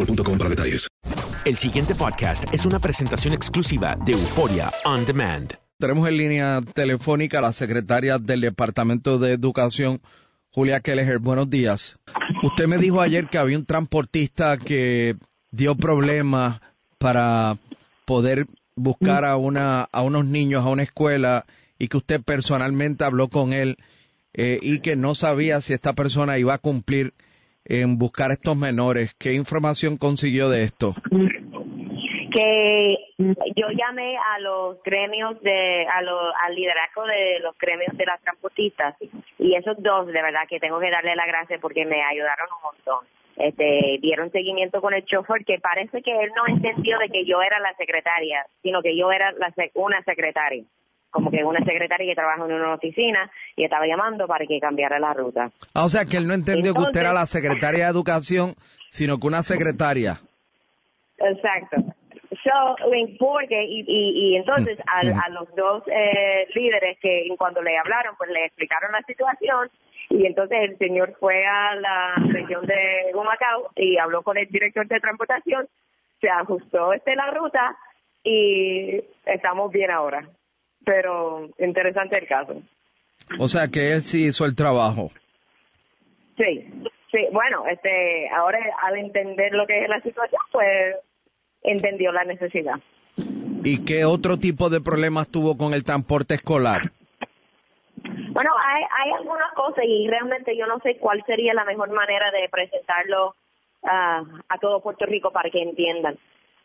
boostmobile.com para detalles. El siguiente podcast es una presentación exclusiva de Euforia On Demand. Tenemos en línea telefónica a la secretaria del Departamento de Educación, Julia Kelleher. Buenos días. Usted me dijo ayer que había un transportista que dio problemas para poder buscar a, una, a unos niños a una escuela y que usted personalmente habló con él eh, y que no sabía si esta persona iba a cumplir en buscar estos menores. ¿Qué información consiguió de esto? que yo llamé a los gremios de a lo, al liderazgo de los gremios de las transportistas y esos dos de verdad que tengo que darle la gracia porque me ayudaron un montón este dieron seguimiento con el chofer que parece que él no entendió de que yo era la secretaria sino que yo era la sec- una secretaria como que una secretaria que trabaja en una oficina y estaba llamando para que cambiara la ruta Ah, o sea, que él no entendió que usted era la secretaria de Educación, sino que una secretaria. Exacto. So, porque, y, y, y entonces a, a los dos eh, líderes que en cuando le hablaron, pues le explicaron la situación y entonces el señor fue a la región de Humacao y habló con el director de transportación, se ajustó este la ruta y estamos bien ahora. Pero interesante el caso. O sea, que él sí hizo el trabajo. Sí, sí, bueno, este, ahora al entender lo que es la situación, pues entendió la necesidad. ¿Y qué otro tipo de problemas tuvo con el transporte escolar? Bueno, hay, hay algunas cosas y realmente yo no sé cuál sería la mejor manera de presentarlo ah, a todo Puerto Rico para que entiendan.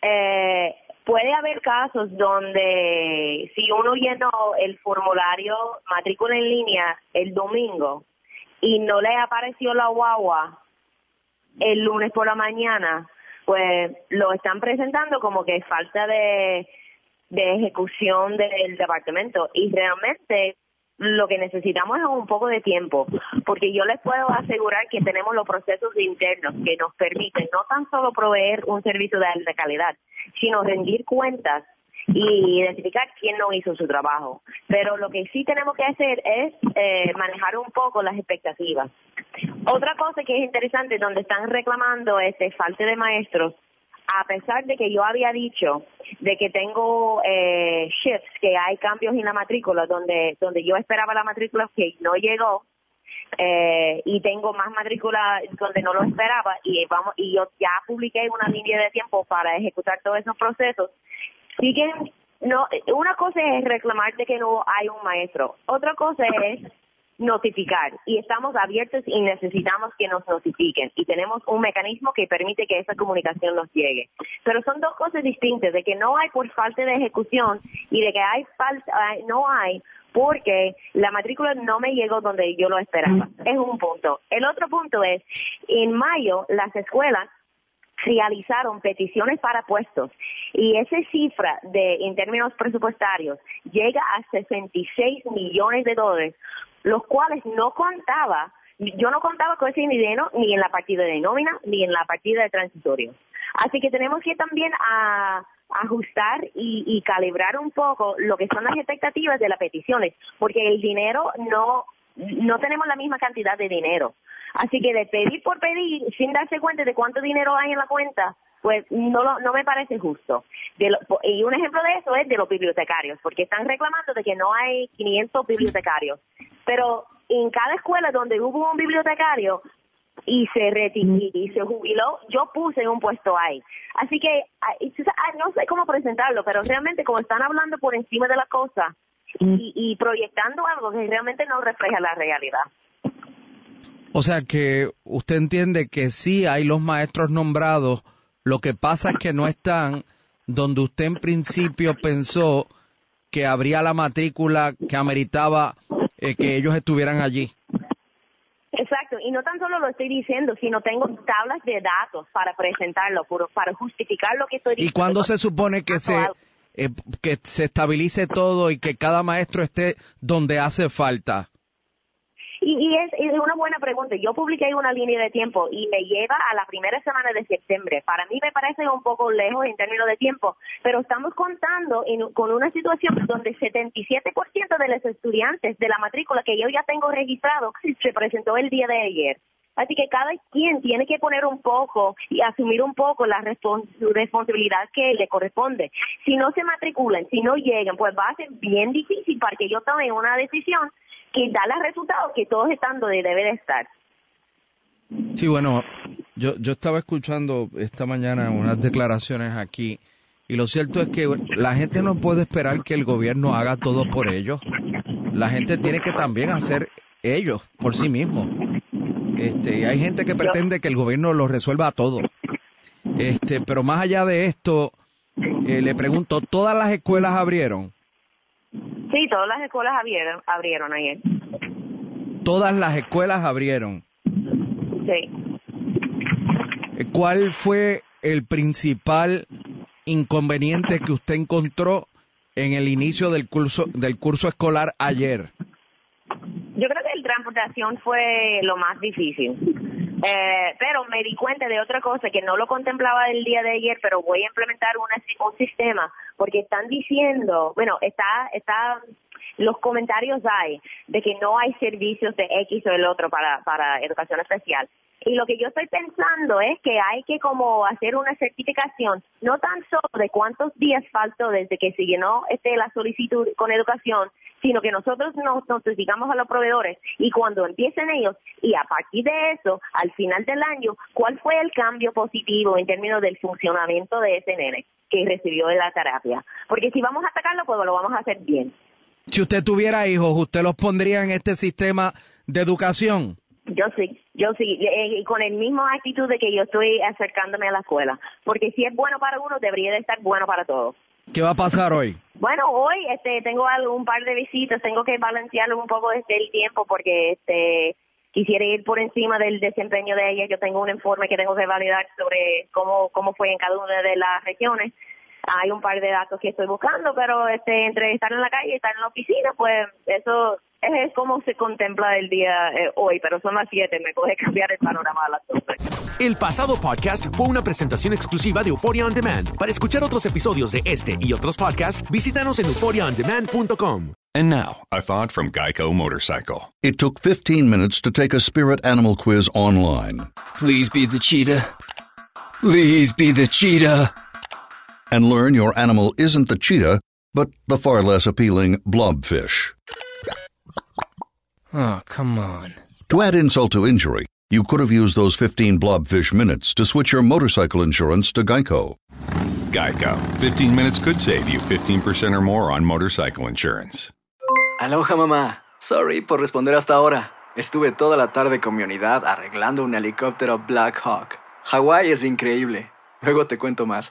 Eh, puede haber casos donde si uno llenó el formulario matrícula en línea el domingo y no le apareció la guagua el lunes por la mañana, pues lo están presentando como que falta de, de ejecución del departamento. Y realmente lo que necesitamos es un poco de tiempo, porque yo les puedo asegurar que tenemos los procesos internos que nos permiten no tan solo proveer un servicio de alta calidad, sino rendir cuentas y identificar quién no hizo su trabajo. Pero lo que sí tenemos que hacer es eh, manejar un poco las expectativas. Otra cosa que es interesante, donde están reclamando este falta de maestros, a pesar de que yo había dicho de que tengo eh, shifts, que hay cambios en la matrícula, donde donde yo esperaba la matrícula que no llegó, eh, y tengo más matrícula donde no lo esperaba, y vamos y yo ya publiqué una línea de tiempo para ejecutar todos esos procesos. Siguen, no, una cosa es reclamar de que no hay un maestro, otra cosa es notificar y estamos abiertos y necesitamos que nos notifiquen y tenemos un mecanismo que permite que esa comunicación nos llegue. Pero son dos cosas distintas, de que no hay por falta de ejecución y de que hay falta, no hay porque la matrícula no me llegó donde yo lo esperaba. Es un punto. El otro punto es, en mayo las escuelas realizaron peticiones para puestos y esa cifra de en términos presupuestarios llega a 66 millones de dólares, los cuales no contaba, yo no contaba con ese dinero ni en la partida de nómina ni en la partida de transitorio. Así que tenemos que también a ajustar y, y calibrar un poco lo que son las expectativas de las peticiones, porque el dinero no no tenemos la misma cantidad de dinero. Así que de pedir por pedir, sin darse cuenta de cuánto dinero hay en la cuenta, pues no no me parece justo. y un ejemplo de eso es de los bibliotecarios, porque están reclamando de que no hay 500 bibliotecarios. Pero en cada escuela donde hubo un bibliotecario, y se retiró y se jubiló, yo puse un puesto ahí. Así que no sé cómo presentarlo, pero realmente como están hablando por encima de la cosa y, y proyectando algo que realmente no refleja la realidad. O sea que usted entiende que sí hay los maestros nombrados, lo que pasa es que no están donde usted en principio pensó que habría la matrícula que ameritaba eh, que ellos estuvieran allí. Exacto, y no tan solo lo estoy diciendo, sino tengo tablas de datos para presentarlo, para justificar lo que estoy diciendo. ¿Y cuándo se supone que se, eh, que se estabilice todo y que cada maestro esté donde hace falta? Y, es, una buena pregunta. Yo publiqué una línea de tiempo y me lleva a la primera semana de septiembre. Para mí me parece un poco lejos en términos de tiempo, pero estamos contando con una situación donde 77% de los estudiantes de la matrícula que yo ya tengo registrado se presentó el día de ayer. Así que cada quien tiene que poner un poco y asumir un poco la responsabilidad que le corresponde. Si no se matriculan, si no llegan, pues va a ser bien difícil para que yo tome una decisión que da los resultados que todos están donde debe de estar. Sí, bueno, yo, yo estaba escuchando esta mañana unas declaraciones aquí y lo cierto es que la gente no puede esperar que el gobierno haga todo por ellos. La gente tiene que también hacer ellos por sí mismos. Este, hay gente que pretende que el gobierno lo resuelva todo. Este, pero más allá de esto, eh, le pregunto, ¿todas las escuelas abrieron? Sí, todas las escuelas abrieron, abrieron ayer. Todas las escuelas abrieron. Sí. ¿Cuál fue el principal inconveniente que usted encontró en el inicio del curso del curso escolar ayer? Yo creo que la transportación fue lo más difícil. Eh, pero me di cuenta de otra cosa que no lo contemplaba el día de ayer, pero voy a implementar un sistema porque están diciendo, bueno, está, está, los comentarios hay de que no hay servicios de X o el otro para, educación especial. Y lo que yo estoy pensando es que hay que como hacer una certificación, no tan solo de cuántos días faltó desde que se llenó este, la solicitud con educación, sino que nosotros nos notificamos a los proveedores y cuando empiecen ellos y a partir de eso, al final del año, cuál fue el cambio positivo en términos del funcionamiento de ese nene que recibió la terapia. Porque si vamos a atacarlo, pues lo vamos a hacer bien. Si usted tuviera hijos, ¿usted los pondría en este sistema de educación? Yo sí, yo sí, y con el mismo actitud de que yo estoy acercándome a la escuela, porque si es bueno para uno, debería de estar bueno para todos. ¿Qué va a pasar hoy? Bueno, hoy este tengo un par de visitas, tengo que balancearlo un poco desde el tiempo porque este quisiera ir por encima del desempeño de ella. Yo tengo un informe que tengo que validar sobre cómo cómo fue en cada una de las regiones. Hay un par de datos que estoy buscando, pero este entre estar en la calle y estar en la oficina, pues eso es como se contempla el día eh, hoy, pero son las 7, me puede cambiar el panorama a las 12. El pasado podcast fue una presentación exclusiva de Euphoria On Demand. Para escuchar otros episodios de este y otros podcasts, visítanos en euphoriaondemand.com. And now, a thought from Geico Motorcycle. It took 15 minutes to take a spirit animal quiz online. Please be the cheetah. Please be the cheetah. And learn your animal isn't the cheetah, but the far less appealing blobfish. Oh, come on. To add insult to injury, you could have used those 15 blobfish minutes to switch your motorcycle insurance to Geico. Geico. 15 minutes could save you 15% or more on motorcycle insurance. Aloha, mamá. Sorry por responder hasta ahora. Estuve toda la tarde con mi unidad arreglando un helicóptero Black Hawk. Hawái es increíble. Luego te cuento más.